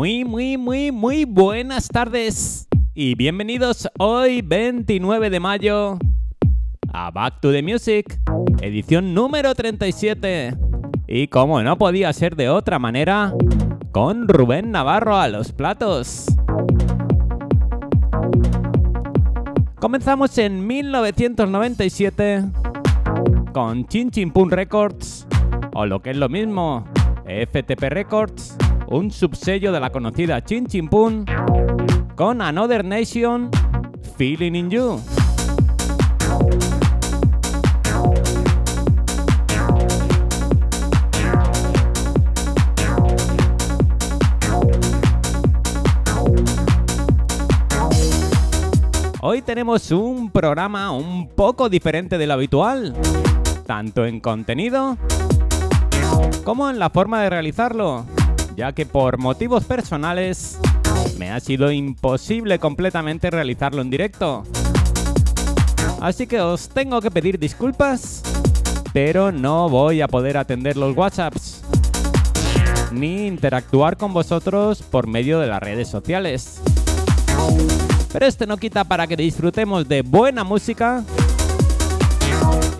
Muy, muy, muy, muy buenas tardes y bienvenidos hoy 29 de mayo a Back to the Music, edición número 37. Y como no podía ser de otra manera, con Rubén Navarro a los platos. Comenzamos en 1997 con Chin Chin Pun Records, o lo que es lo mismo, FTP Records, un subsello de la conocida Chin Chin Pun, con Another Nation, Feeling in You. Hoy tenemos un programa un poco diferente de lo habitual, tanto en contenido como en la forma de realizarlo, ya que por motivos personales me ha sido imposible completamente realizarlo en directo. Así que os tengo que pedir disculpas, pero no voy a poder atender los WhatsApps ni interactuar con vosotros por medio de las redes sociales. Pero este no quita para que disfrutemos de buena música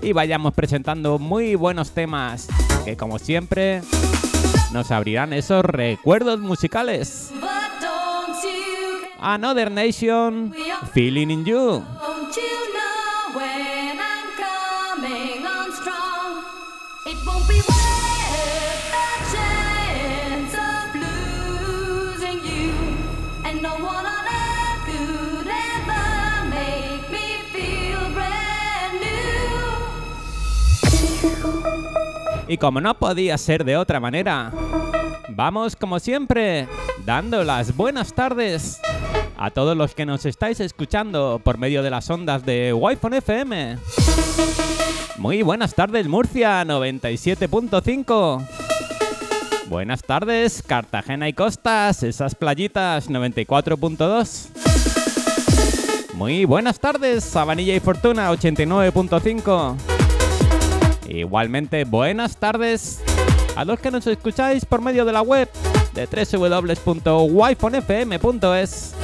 y vayamos presentando muy buenos temas que como siempre nos abrirán esos recuerdos musicales. Another Nation, Feeling in You. Y como no podía ser de otra manera, vamos como siempre, dando las buenas tardes a todos los que nos estáis escuchando por medio de las ondas de Wi-Fi FM. Muy buenas tardes Murcia 97.5. Buenas tardes Cartagena y Costas, esas playitas 94.2. Muy buenas tardes Sabanilla y Fortuna 89.5. Igualmente, buenas tardes a los que nos escucháis por medio de la web de www.wifonfm.es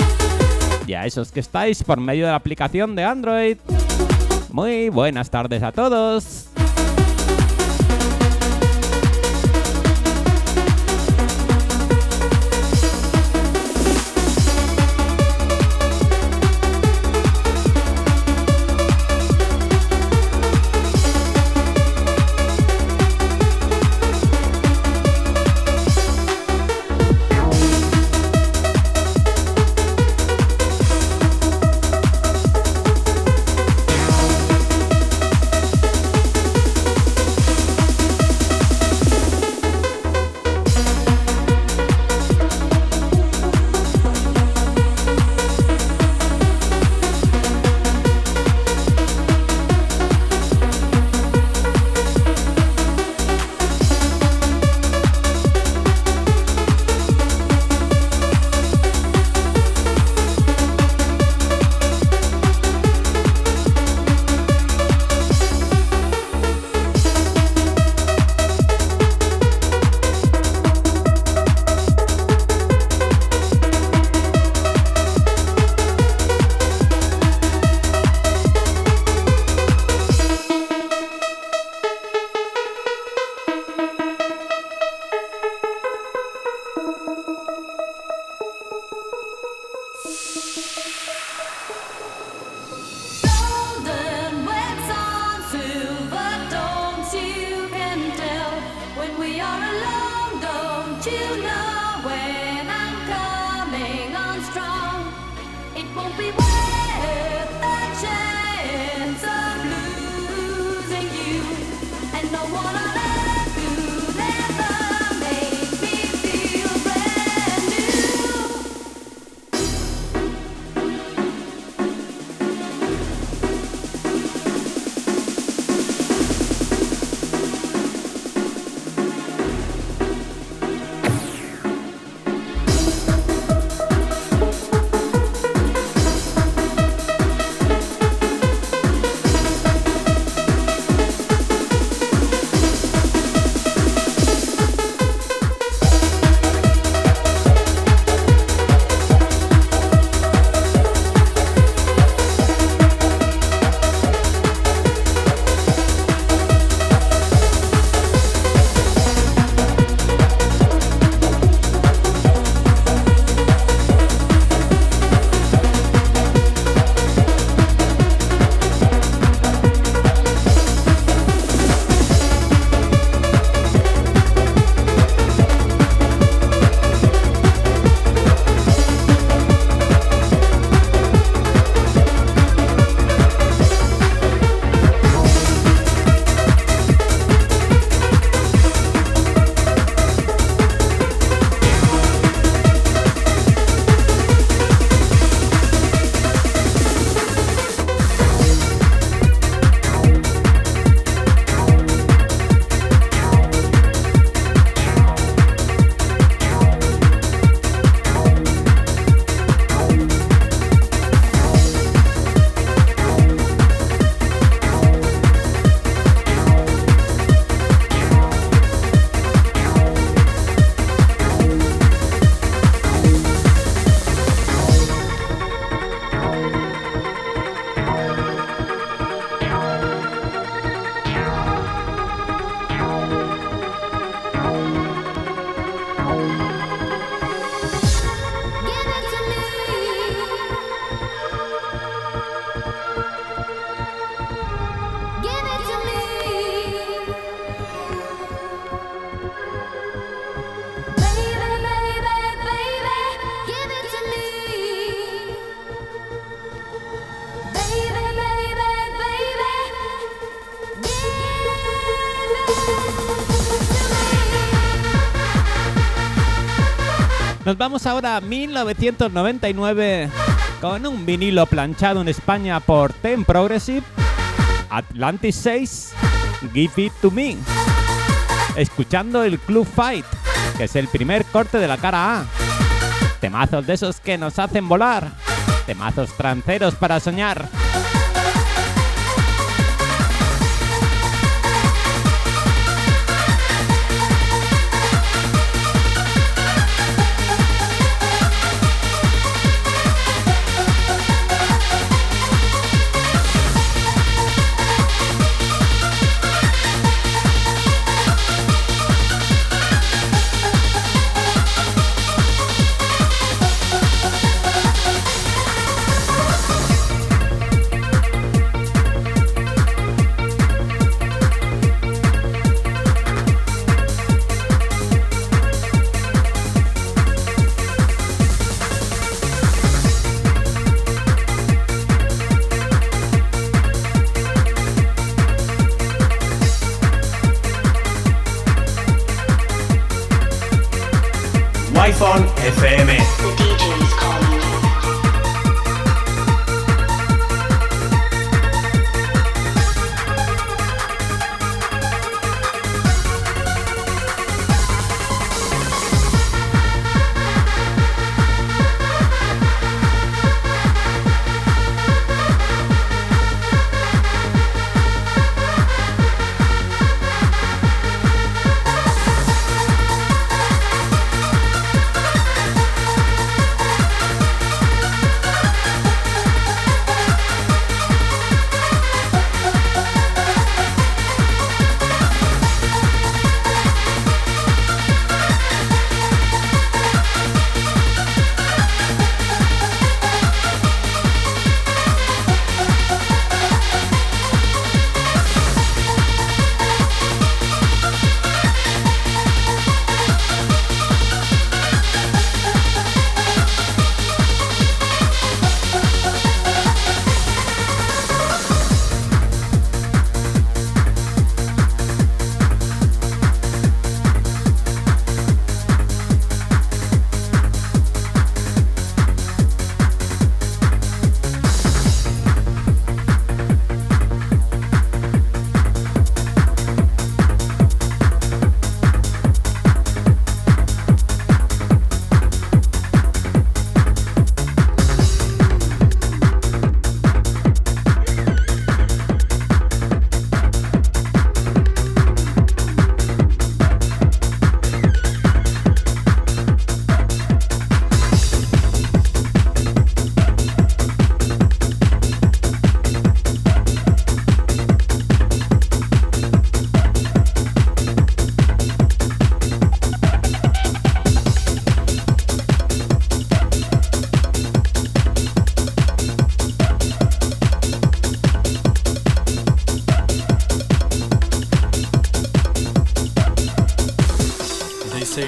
y a esos que estáis por medio de la aplicación de Android. Muy buenas tardes a todos. Vamos ahora a 1999 con un vinilo planchado en España por Ten Progressive, Atlantis 6, Give It To Me, escuchando el Club Fight, que es el primer corte de la cara A. Temazos de esos que nos hacen volar, temazos tranceros para soñar.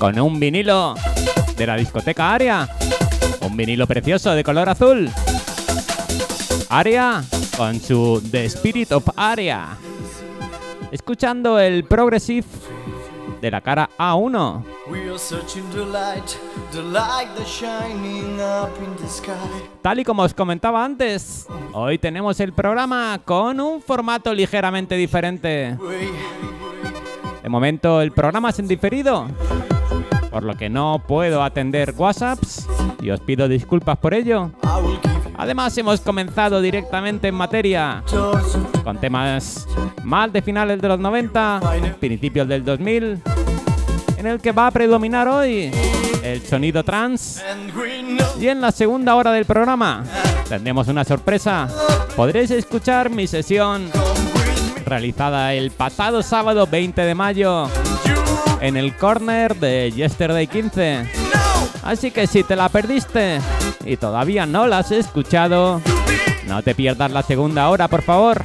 Con un vinilo de la discoteca Aria. Un vinilo precioso de color azul. Aria con su The Spirit of Aria. Escuchando el Progressive de la cara A1. Tal y como os comentaba antes, hoy tenemos el programa con un formato ligeramente diferente. De momento el programa es en diferido, por lo que no puedo atender WhatsApps y os pido disculpas por ello. Además hemos comenzado directamente en materia con temas más de finales de los 90, principios del 2000 en el que va a predominar hoy el sonido trans. Y en la segunda hora del programa tendremos una sorpresa. Podréis escuchar mi sesión realizada el pasado sábado 20 de mayo en el corner de Yesterday 15. Así que si te la perdiste y todavía no la has escuchado, no te pierdas la segunda hora, por favor.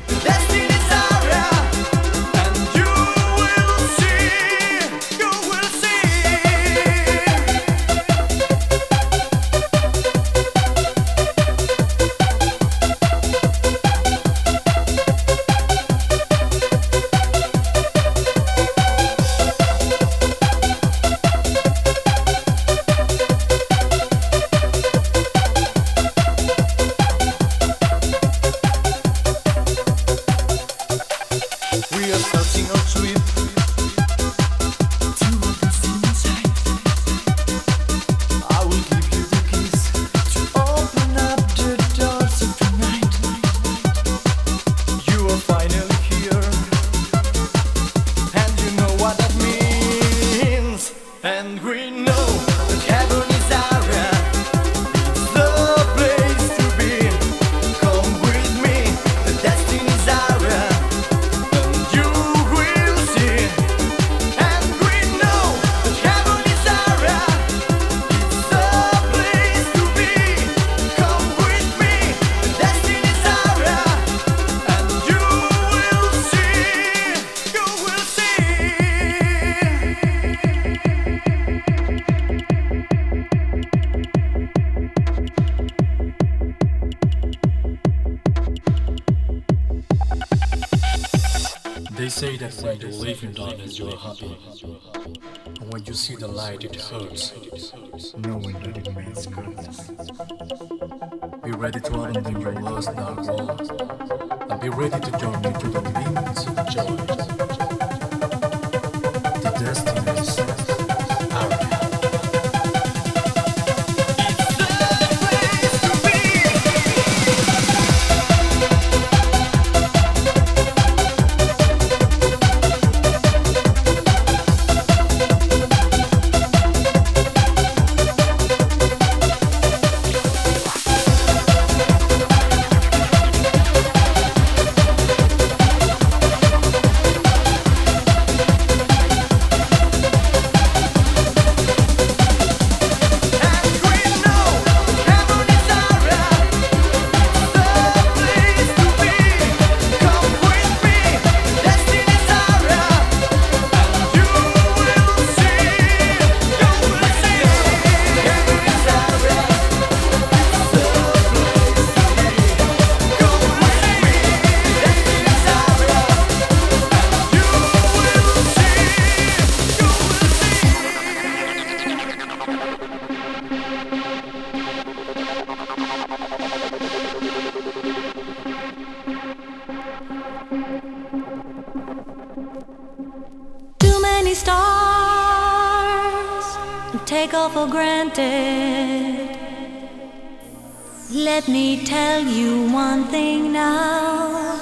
Let me tell you one thing now.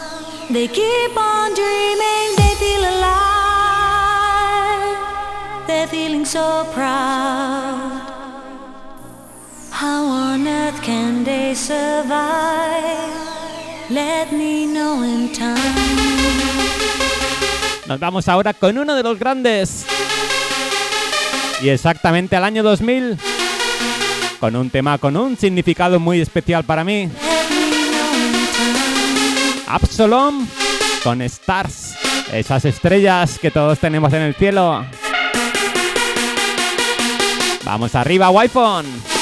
They keep on dreaming, they feel alive. They're feeling so proud. How on earth can they survive? Let me know in time. Nos vamos ahora con uno de los grandes. Y exactamente al año 2000 con un tema con un significado muy especial para mí. Absalom con Stars, esas estrellas que todos tenemos en el cielo. Vamos arriba, Wi-Fi.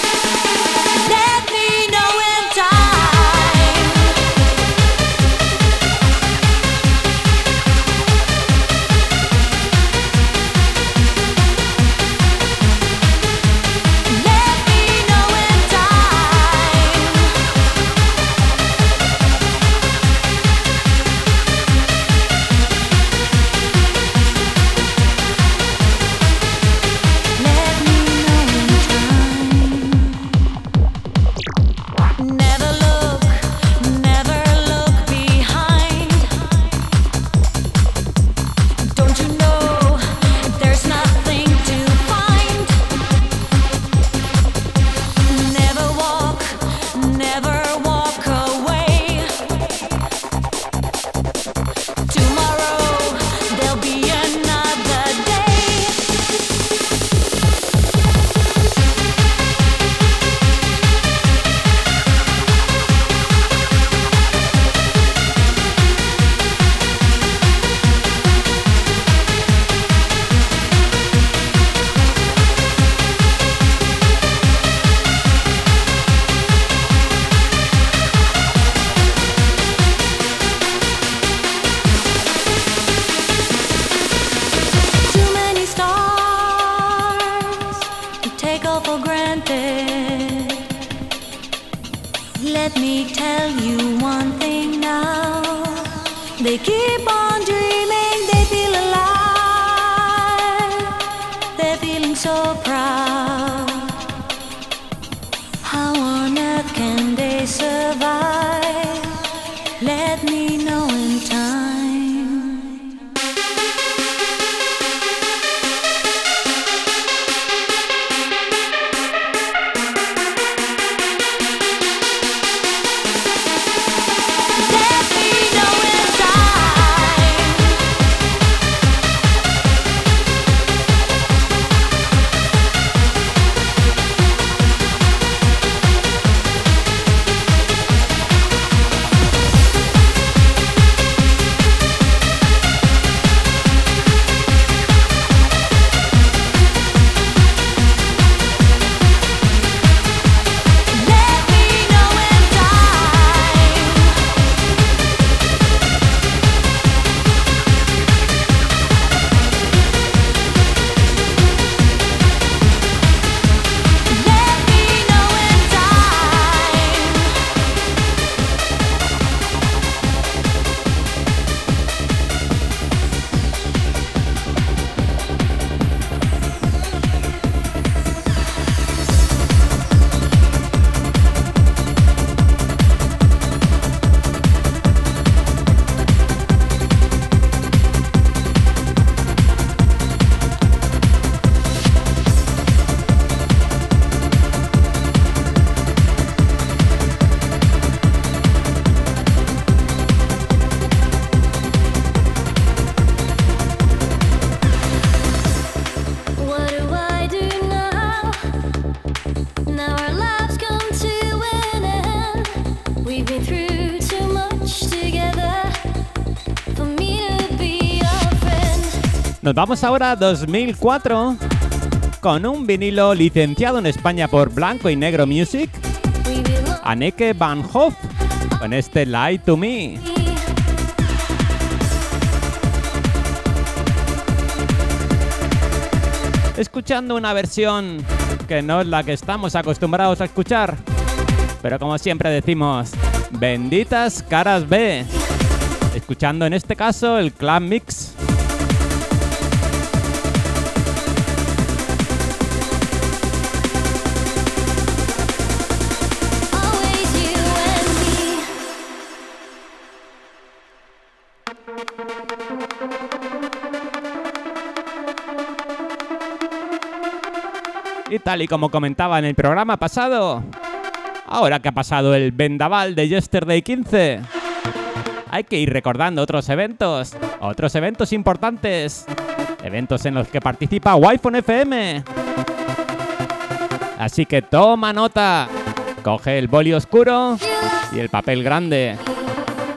Nos vamos ahora a 2004 con un vinilo licenciado en España por Blanco y Negro Music. Anneke Van Hoff, con este Lie to Me. Escuchando una versión que no es la que estamos acostumbrados a escuchar, pero como siempre decimos, benditas caras B. Escuchando en este caso el Club Mix. Y tal y como comentaba en el programa pasado, ahora que ha pasado el vendaval de Yesterday 15, hay que ir recordando otros eventos, otros eventos importantes, eventos en los que participa Wi-Fi FM. Así que toma nota, coge el boli oscuro y el papel grande.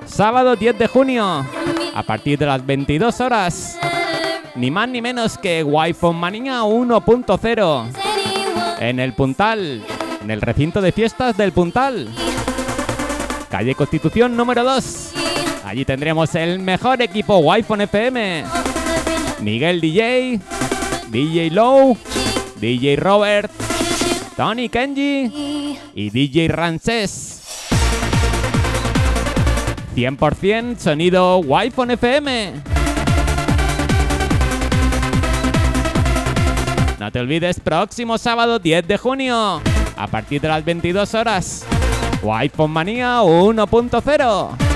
Sábado 10 de junio, a partir de las 22 horas, ni más ni menos que Wi-Fi Manía 1.0 en el Puntal, en el recinto de fiestas del Puntal. Calle Constitución número 2. Allí tendremos el mejor equipo Wi-Fi FM. Miguel DJ, DJ Low, DJ Robert, Tony Kenji y DJ Rancés. 100% sonido Wi-Fi FM. No te olvides, próximo sábado 10 de junio, a partir de las 22 horas. Wi-Fi Manía 1.0.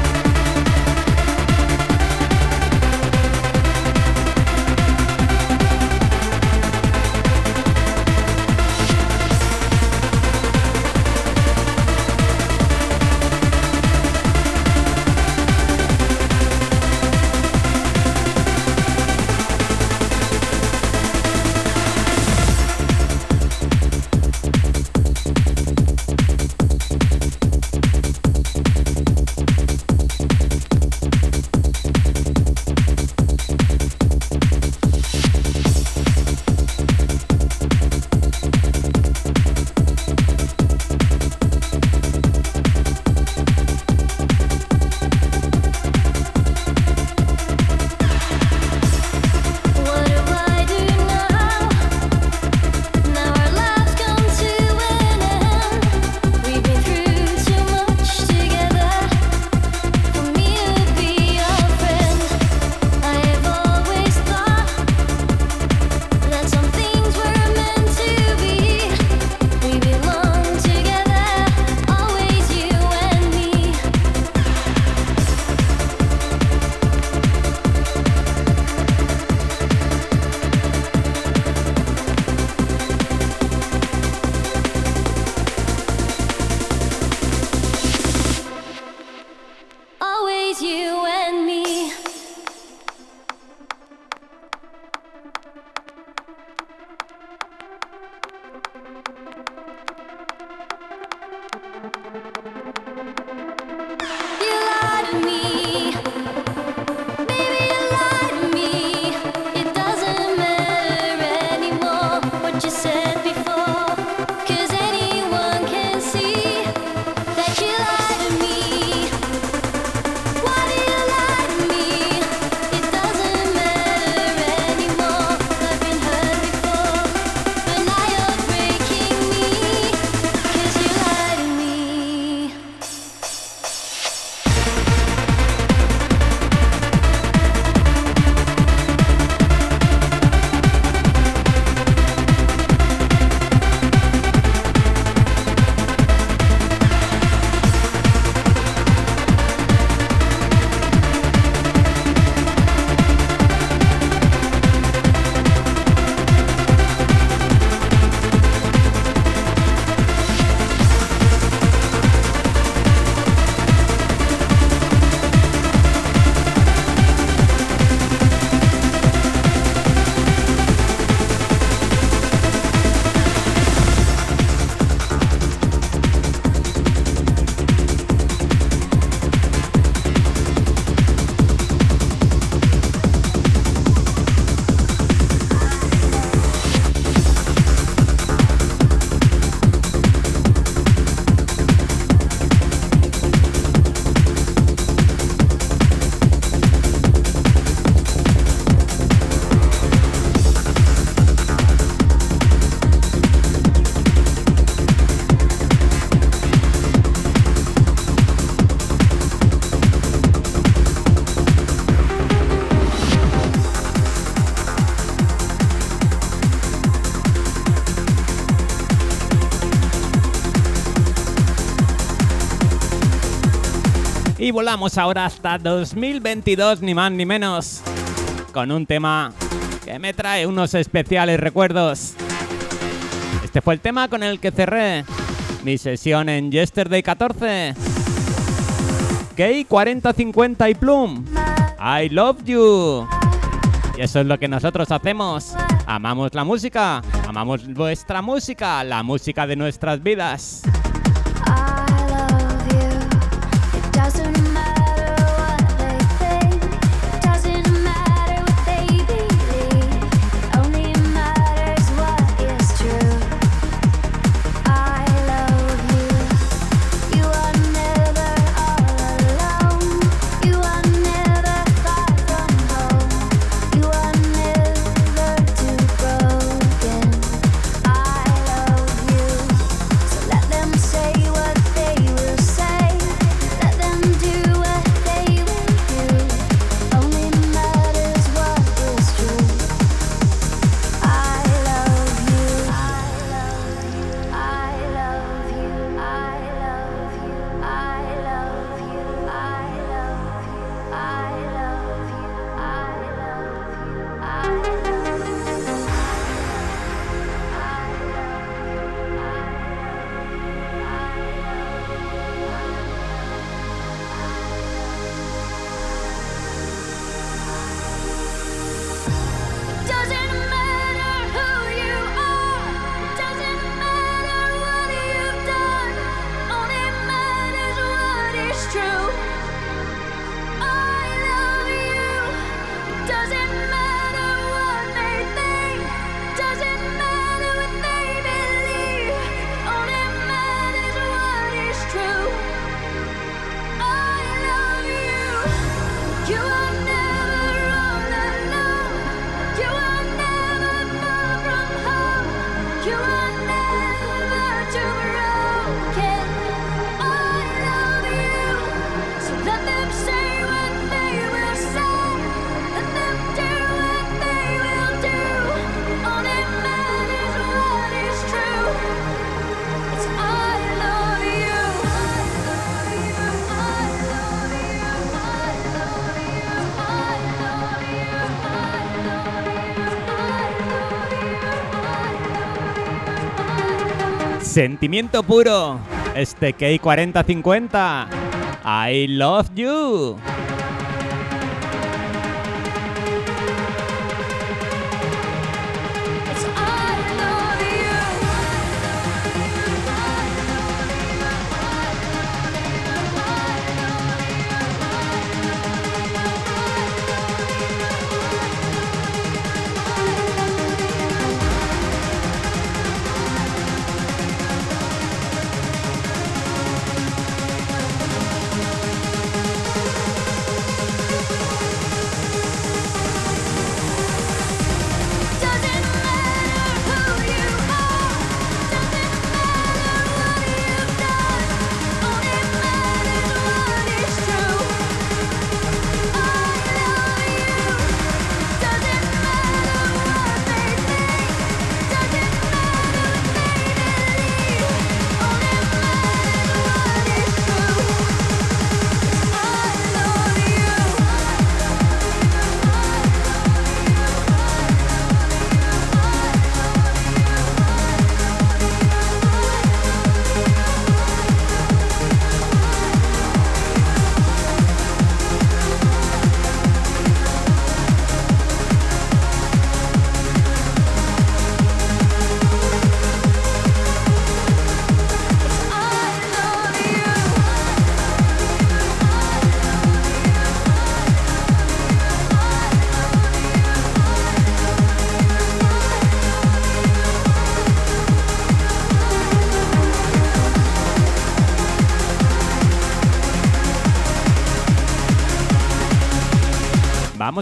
Y volamos ahora hasta 2022, ni más ni menos, con un tema que me trae unos especiales recuerdos. Este fue el tema con el que cerré mi sesión en Yesterday 14. Key 4050 y Plum. I love you. Y eso es lo que nosotros hacemos. Amamos la música, amamos vuestra música, la música de nuestras vidas. Sentimiento puro. Este K4050. I love you.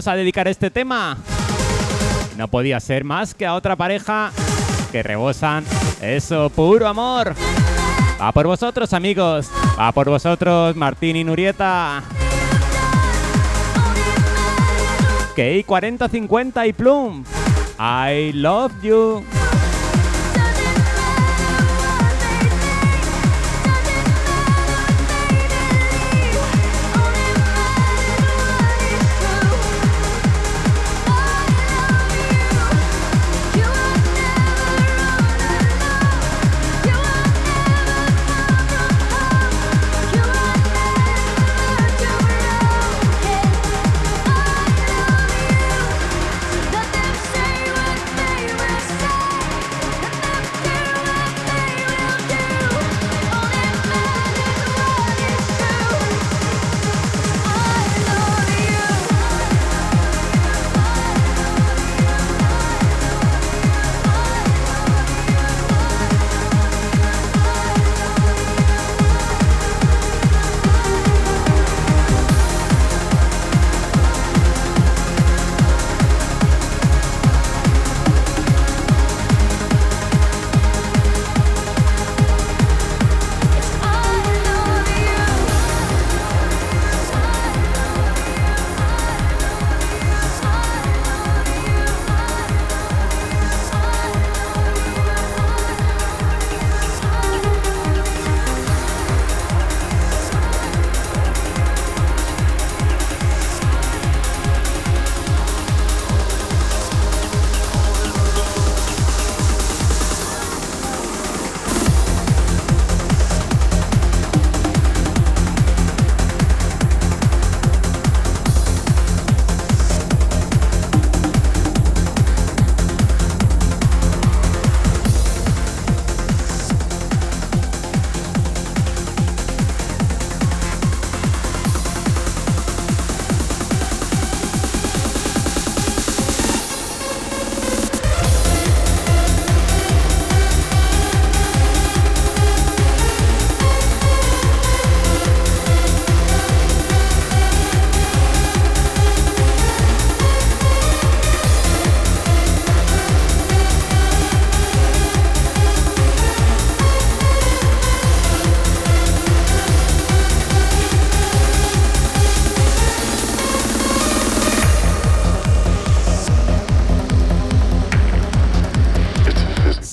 A dedicar este tema. No podía ser más que a otra pareja que rebosan eso, puro amor. Va por vosotros, amigos. Va por vosotros, Martín y Nurieta. Key 4050 y Plum. I love you.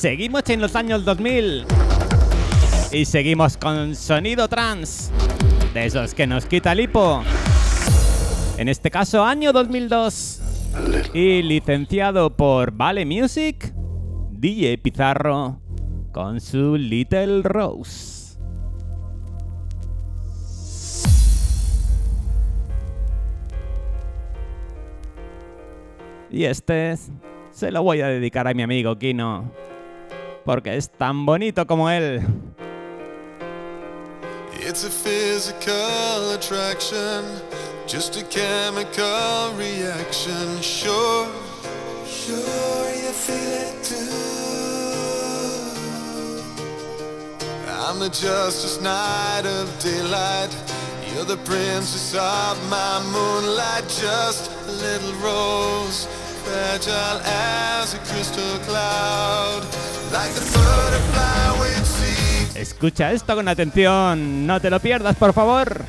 Seguimos en los años 2000. Y seguimos con sonido trans. De esos que nos quita el hipo. En este caso, año 2002. Y licenciado por Vale Music, DJ Pizarro con su Little Rose. Y este se lo voy a dedicar a mi amigo Kino, porque es tan bonito como él. It's a physical attraction, just a chemical reaction. Sure, sure you feel it too. I'm the justice night of daylight. You're the princess of my moonlight, just a little rose, fragile as a crystal cloud, Escucha esto con atención, no te lo pierdas, por favor.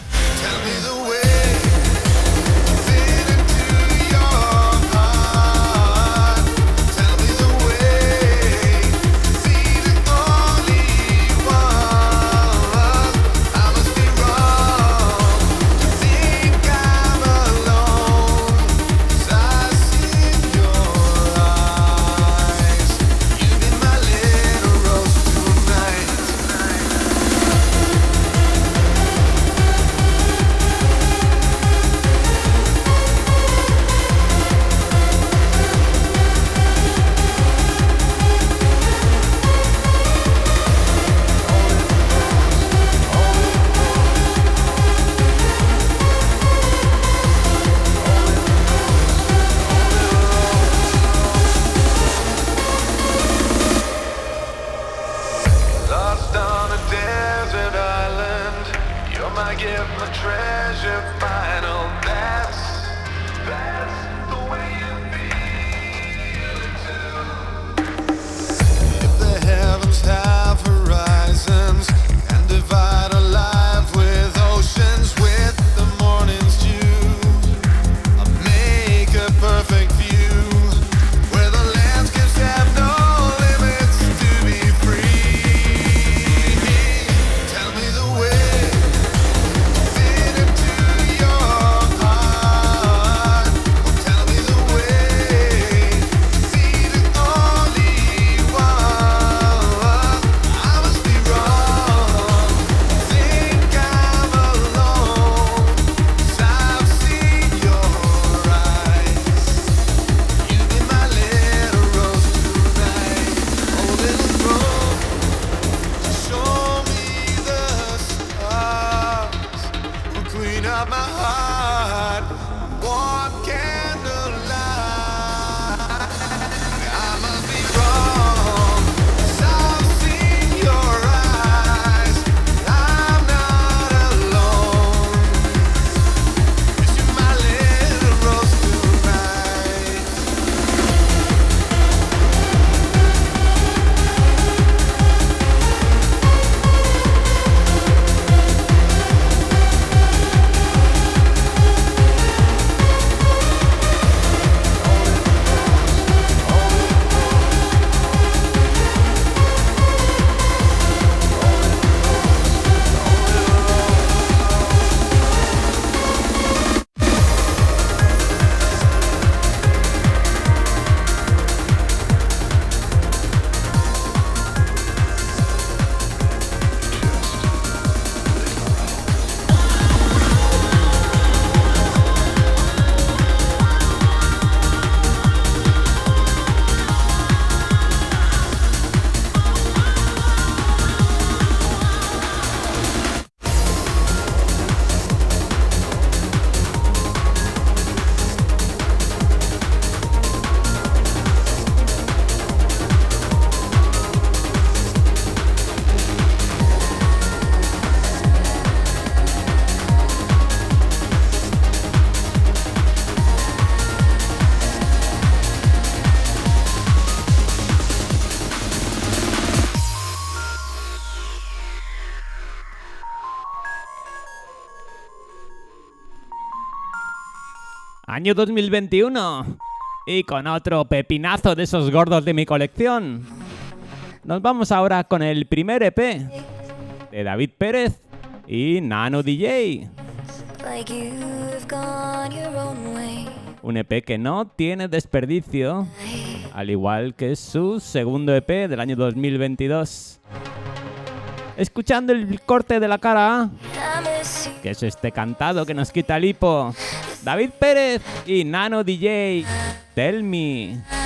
año 2021. Y con otro pepinazo de esos gordos de mi colección. Nos vamos ahora con el primer EP de David Pérez y Nano DJ. Un EP que no tiene desperdicio, al igual que su segundo EP del año 2022 escuchando el corte de la cara. Que es este cantado que nos quita el hipo. David Pérez y Nano DJ. Tell me.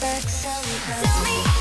back. Tell me.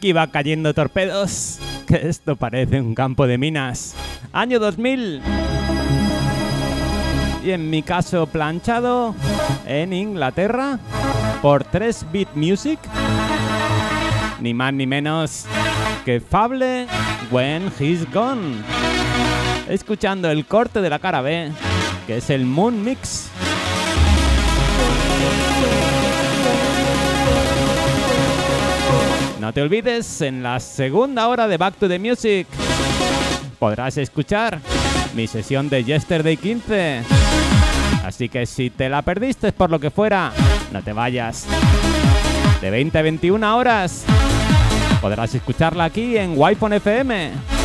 aquí va cayendo torpedos, que esto parece un campo de minas. Año 2000. Y en mi caso planchado en Inglaterra por 3-Bit Music. Ni más ni menos que Fable When He's Gone. Escuchando el corte de la cara B, que es el Moon Mix. No te olvides, en la segunda hora de Back to the Music podrás escuchar mi sesión de Yesterday 15. Así que si te la perdiste por lo que fuera, no te vayas. De 20 a 21 horas podrás escucharla aquí en wi FM.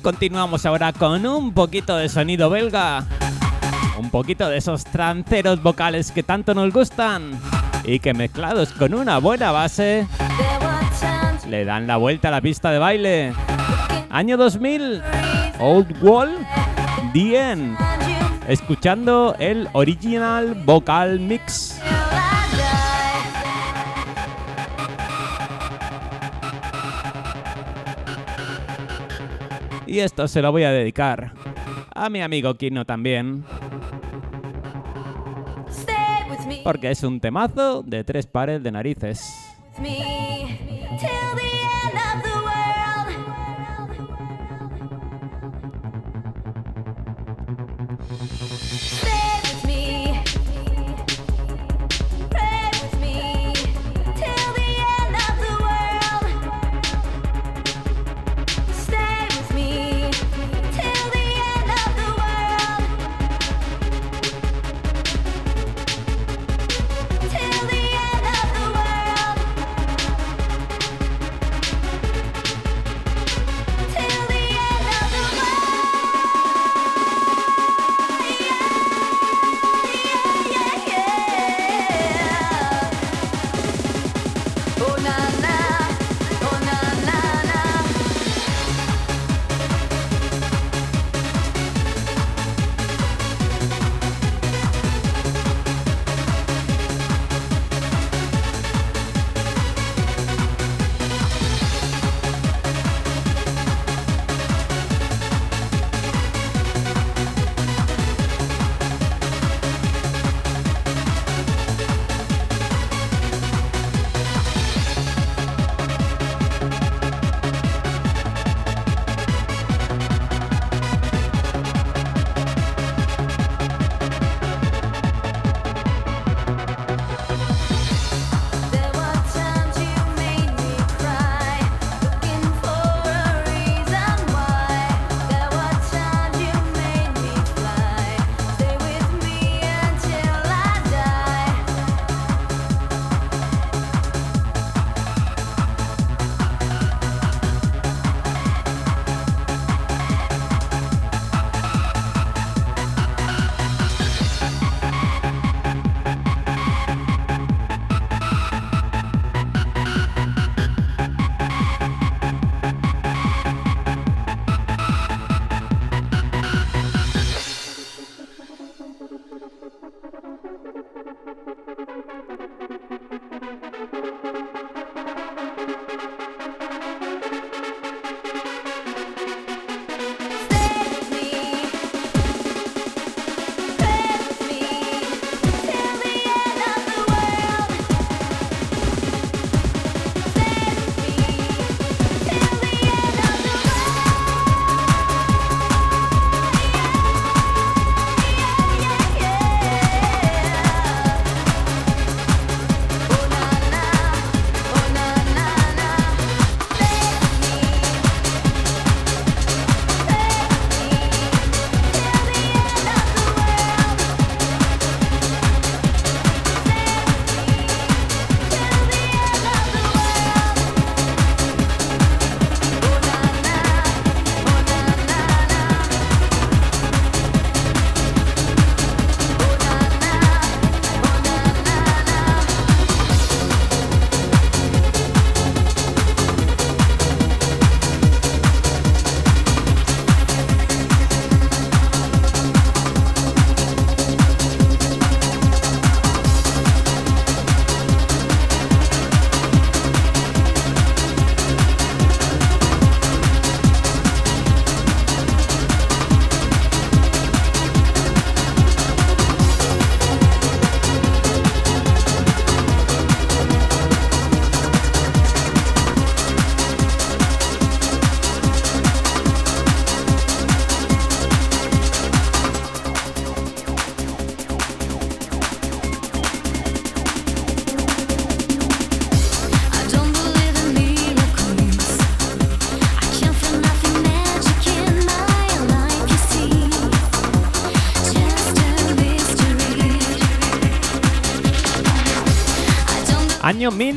continuamos ahora con un poquito de sonido belga. Un poquito de esos tranceros vocales que tanto nos gustan y que mezclados con una buena base le dan la vuelta a la pista de baile. Año 2000, Old Wall, The End. Escuchando el original vocal mix. Y esto se lo voy a dedicar a mi amigo Kino también. Porque es un temazo de tres pares de narices.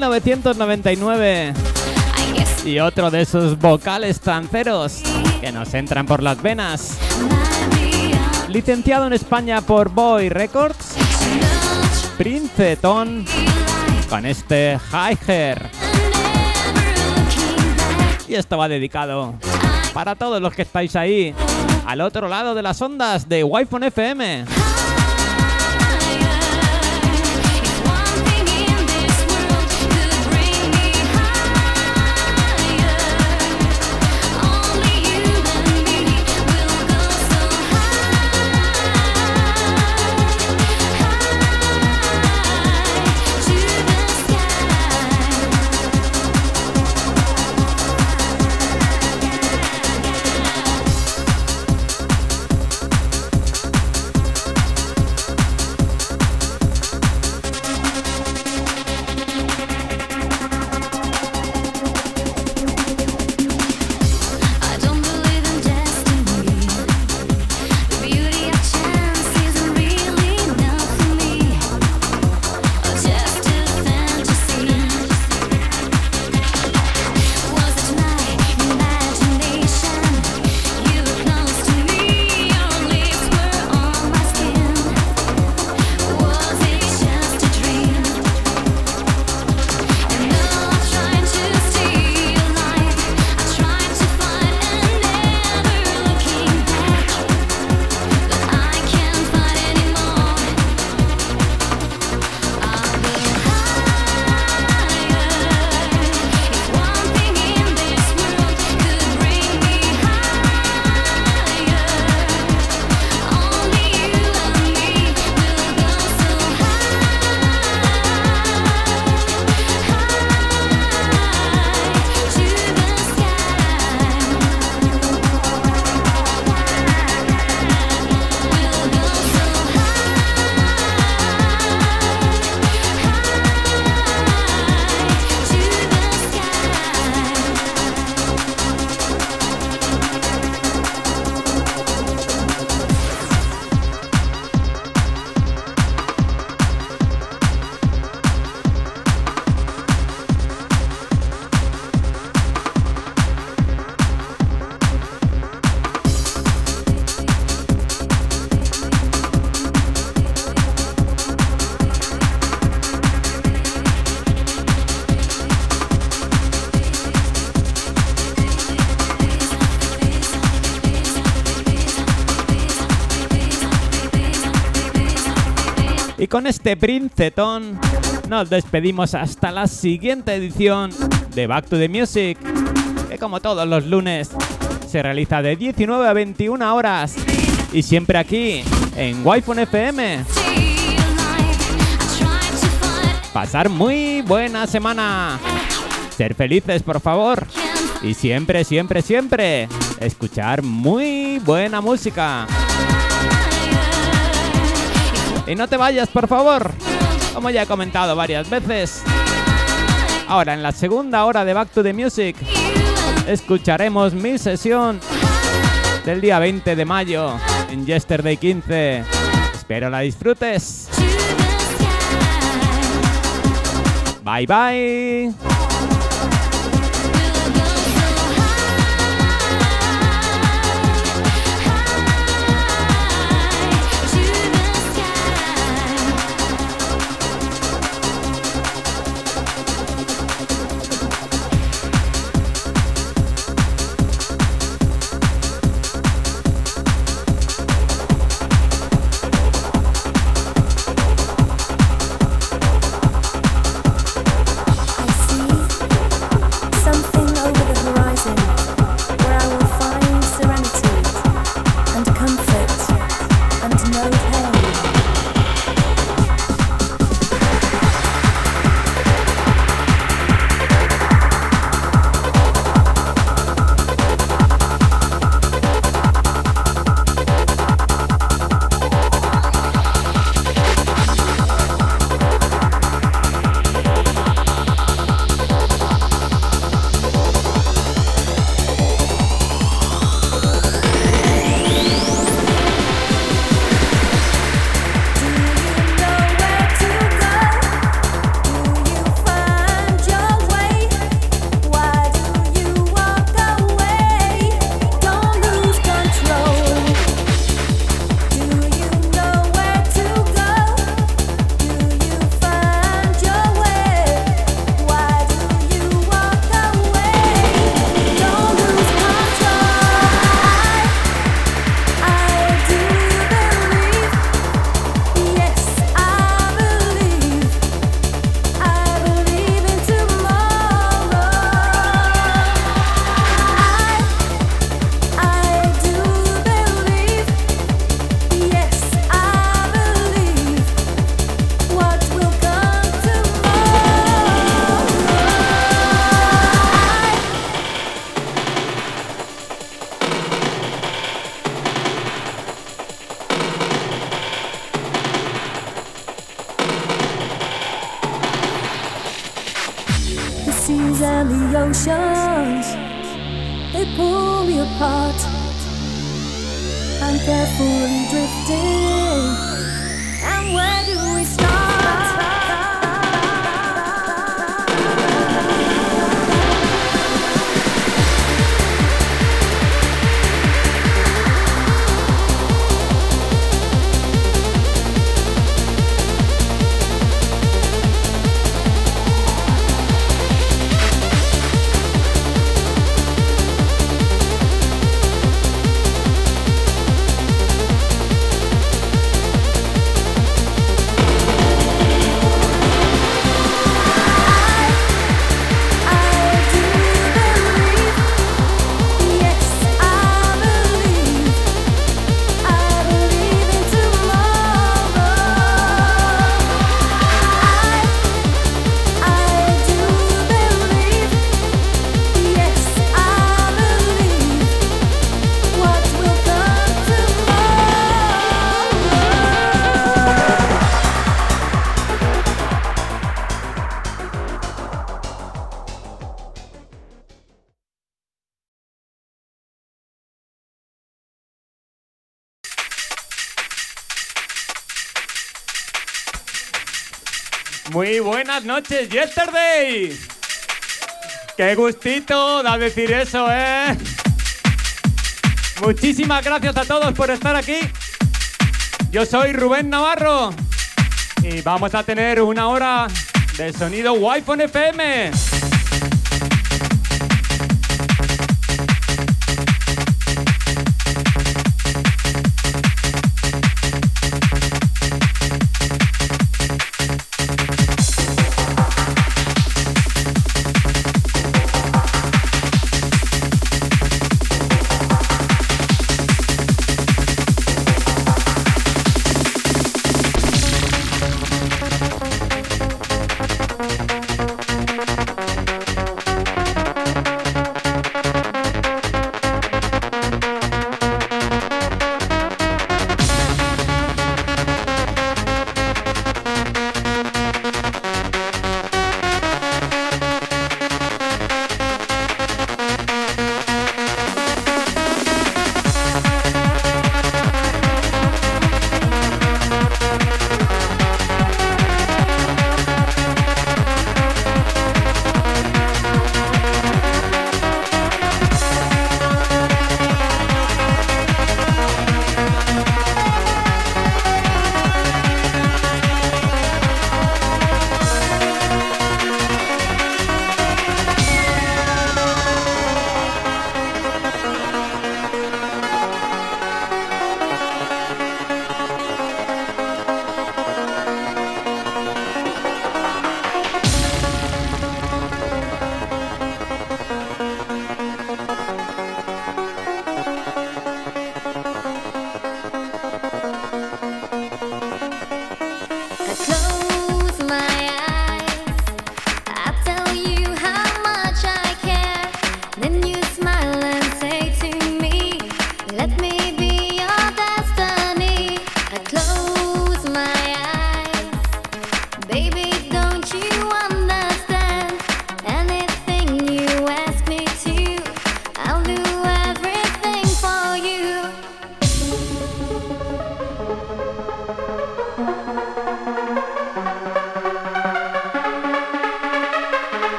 1999. Y otro de esos vocales tranceros que nos entran por las venas. Licenciado en España por Boy Records, Princetón con este High Y esto va dedicado para todos los que estáis ahí, al otro lado de las ondas de Wi-Fi FM. Con este princetón nos despedimos hasta la siguiente edición de Back to the Music, que como todos los lunes se realiza de 19 a 21 horas y siempre aquí en Wi-Fi FM. Pasar muy buena semana. Ser felices, por favor. Y siempre, siempre, siempre escuchar muy buena música. Y no te vayas, por favor. Como ya he comentado varias veces. Ahora, en la segunda hora de Back to the Music, escucharemos mi sesión del día 20 de mayo en Yesterday 15. Espero la disfrutes. Bye bye. Muy buenas noches, Yesterday. Qué gustito da decir eso, ¿eh? Muchísimas gracias a todos por estar aquí. Yo soy Rubén Navarro y vamos a tener una hora de sonido Wi-Fi FM.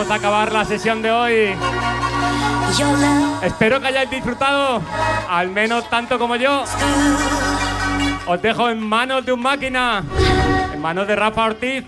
Vamos a acabar la sesión de hoy. Espero que hayáis disfrutado, al menos tanto como yo. Os dejo en manos de un máquina, en manos de Rafa Ortiz.